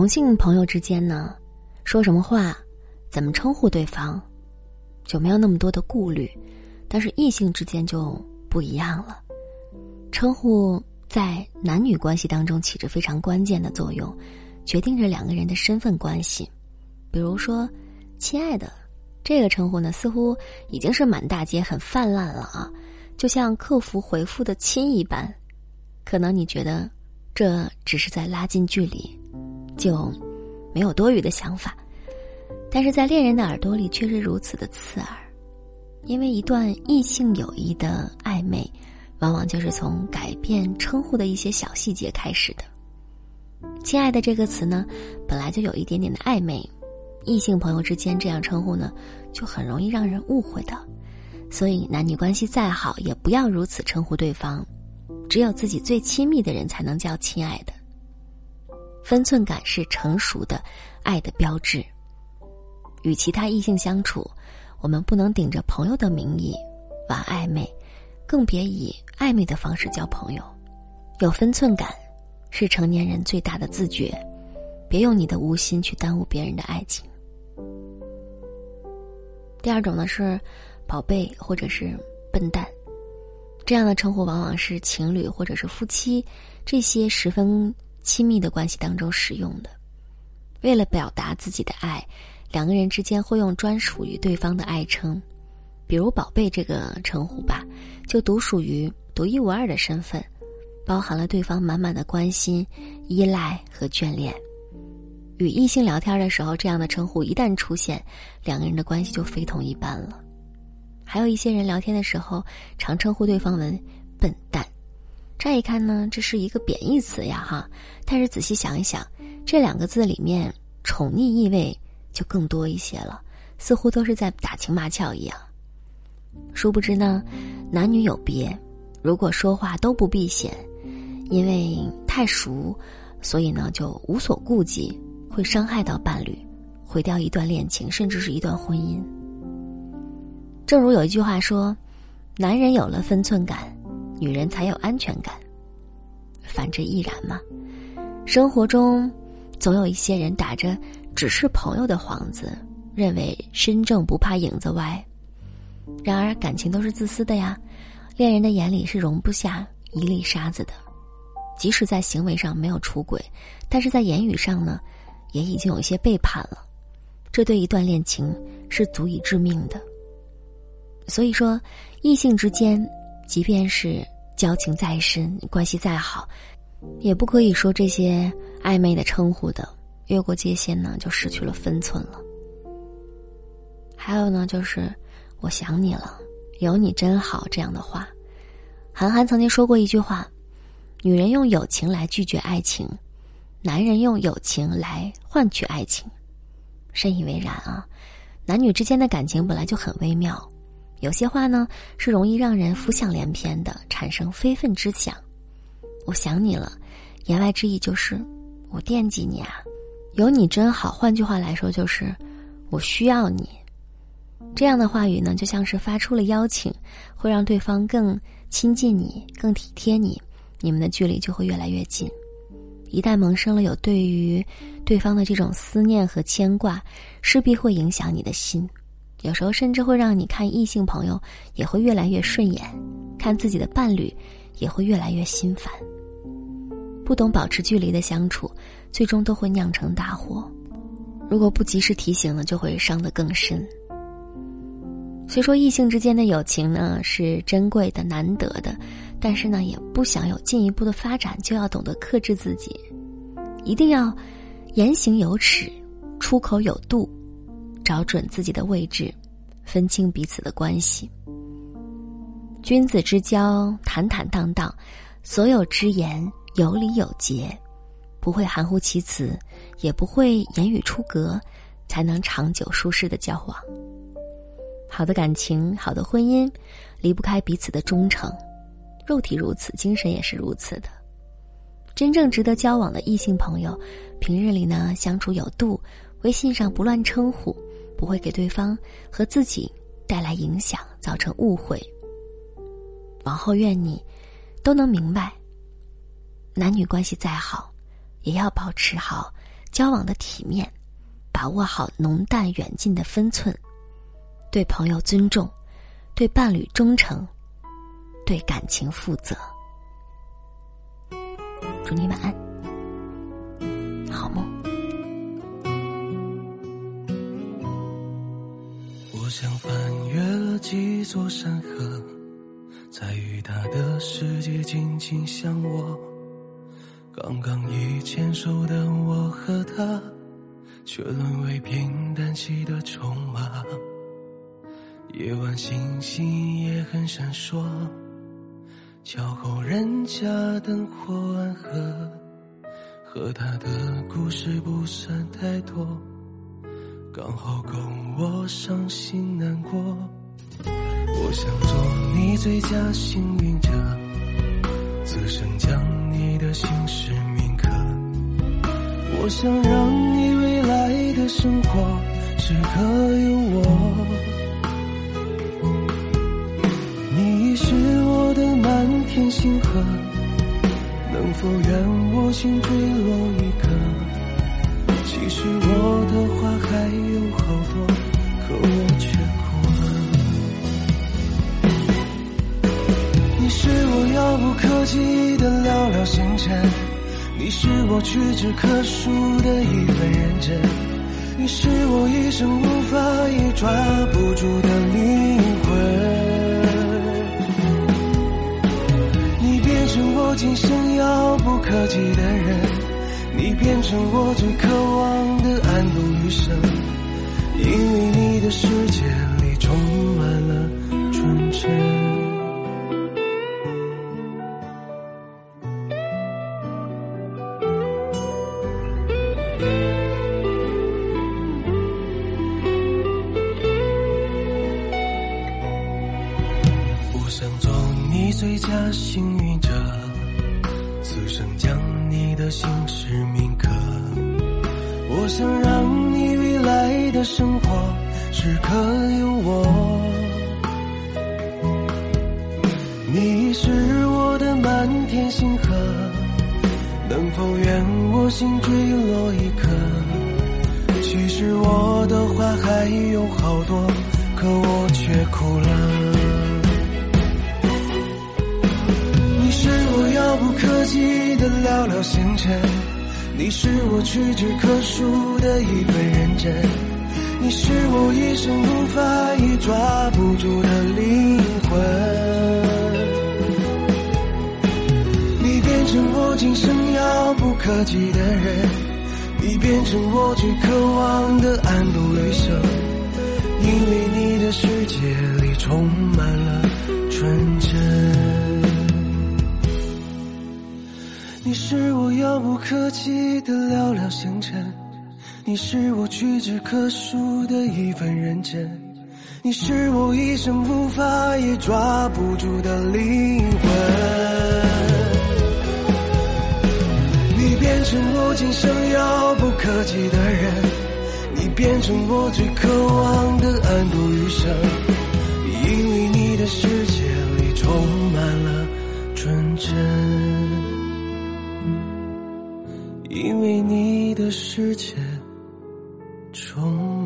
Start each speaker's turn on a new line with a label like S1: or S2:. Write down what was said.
S1: 同性朋友之间呢，说什么话，怎么称呼对方，就没有那么多的顾虑；但是异性之间就不一样了，称呼在男女关系当中起着非常关键的作用，决定着两个人的身份关系。比如说，“亲爱的”这个称呼呢，似乎已经是满大街很泛滥了啊，就像客服回复的“亲”一般。可能你觉得这只是在拉近距离。就没有多余的想法，但是在恋人的耳朵里却是如此的刺耳，因为一段异性友谊的暧昧，往往就是从改变称呼的一些小细节开始的。亲爱的这个词呢，本来就有一点点的暧昧，异性朋友之间这样称呼呢，就很容易让人误会的。所以男女关系再好，也不要如此称呼对方，只有自己最亲密的人才能叫亲爱的。分寸感是成熟的爱的标志。与其他异性相处，我们不能顶着朋友的名义玩暧昧，更别以暧昧的方式交朋友。有分寸感，是成年人最大的自觉。别用你的无心去耽误别人的爱情。第二种呢是“宝贝”或者是“笨蛋”，这样的称呼往往是情侣或者是夫妻这些十分。亲密的关系当中使用的，为了表达自己的爱，两个人之间会用专属于对方的爱称，比如“宝贝”这个称呼吧，就独属于独一无二的身份，包含了对方满满的关心、依赖和眷恋。与异性聊天的时候，这样的称呼一旦出现，两个人的关系就非同一般了。还有一些人聊天的时候，常称呼对方为“笨蛋”。乍一看呢，这是一个贬义词呀，哈！但是仔细想一想，这两个字里面宠溺意味就更多一些了，似乎都是在打情骂俏一样。殊不知呢，男女有别，如果说话都不避嫌，因为太熟，所以呢就无所顾忌，会伤害到伴侣，毁掉一段恋情，甚至是一段婚姻。正如有一句话说：“男人有了分寸感。”女人才有安全感，反之亦然嘛。生活中，总有一些人打着只是朋友的幌子，认为身正不怕影子歪。然而，感情都是自私的呀。恋人的眼里是容不下一粒沙子的，即使在行为上没有出轨，但是在言语上呢，也已经有一些背叛了。这对一段恋情是足以致命的。所以说，异性之间。即便是交情再深，关系再好，也不可以说这些暧昧的称呼的，越过界限呢，就失去了分寸了。还有呢，就是“我想你了，有你真好”这样的话。韩寒曾经说过一句话：“女人用友情来拒绝爱情，男人用友情来换取爱情。”深以为然啊！男女之间的感情本来就很微妙。有些话呢是容易让人浮想联翩的，产生非分之想。我想你了，言外之意就是我惦记你啊，有你真好。换句话来说就是我需要你。这样的话语呢，就像是发出了邀请，会让对方更亲近你，更体贴你，你们的距离就会越来越近。一旦萌生了有对于对方的这种思念和牵挂，势必会影响你的心。有时候甚至会让你看异性朋友也会越来越顺眼，看自己的伴侣也会越来越心烦。不懂保持距离的相处，最终都会酿成大祸。如果不及时提醒呢，就会伤得更深。虽说异性之间的友情呢是珍贵的、难得的，但是呢，也不想有进一步的发展，就要懂得克制自己，一定要言行有尺，出口有度。找准自己的位置，分清彼此的关系。君子之交坦坦荡荡，所有之言有理有节，不会含糊其辞，也不会言语出格，才能长久舒适的交往。好的感情，好的婚姻，离不开彼此的忠诚。肉体如此，精神也是如此的。真正值得交往的异性朋友，平日里呢相处有度，微信上不乱称呼。不会给对方和自己带来影响，造成误会。往后愿你都能明白，男女关系再好，也要保持好交往的体面，把握好浓淡远近的分寸，对朋友尊重，对伴侣忠诚，对感情负责。祝你晚安，
S2: 我想翻越了几座山河，在与他的世界紧紧相握。刚刚一牵手的我和他，却沦为平淡期的筹码。夜晚星星也很闪烁。桥后人家灯火暗合，和他的故事不算太多，刚好够我伤心难过。我想做你最佳幸运者，此生将你的心事铭刻。我想让你未来的生活时刻有我。你已是我的满天星河，能否愿我心坠落一颗？其实我的话还有好多，可我却哭了。你是我遥不可及的寥寥星辰，你是我屈指可数的一份认真，你是我一生无法也抓不住的灵魂。你变成我今生遥不可及的人，你变成我最渴望的安度余生，因为你的世界里充满了纯真。我想做你最佳幸运者。心事铭刻，我想让你未来的生活时刻有我。你是我的满天星河，能否愿我心坠落一颗？其实我的话还有好多，可我却哭了。你是我遥不可及寥寥星辰，你是我屈指可数的一份认真，你是我一生无法也抓不住的灵魂。你变成我今生遥不可及的人，你变成我最渴望的安度余生，因为你的世界里充满你是我遥不可及的寥寥星辰，你是我屈指可数的一份认真，你是我一生无法也抓不住的灵魂。你变成我今生遥不可及的人，你变成我最渴望的安度余生，因为你的世界里充满了纯真。的世界中。